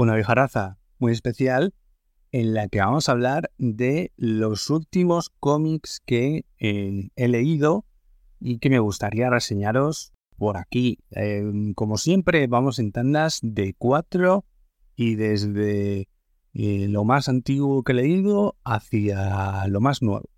una viejaraza muy especial en la que vamos a hablar de los últimos cómics que eh, he leído y que me gustaría reseñaros por aquí. Em, como siempre, vamos en tandas de cuatro y desde eh, lo más antiguo que he leído hacia lo más nuevo.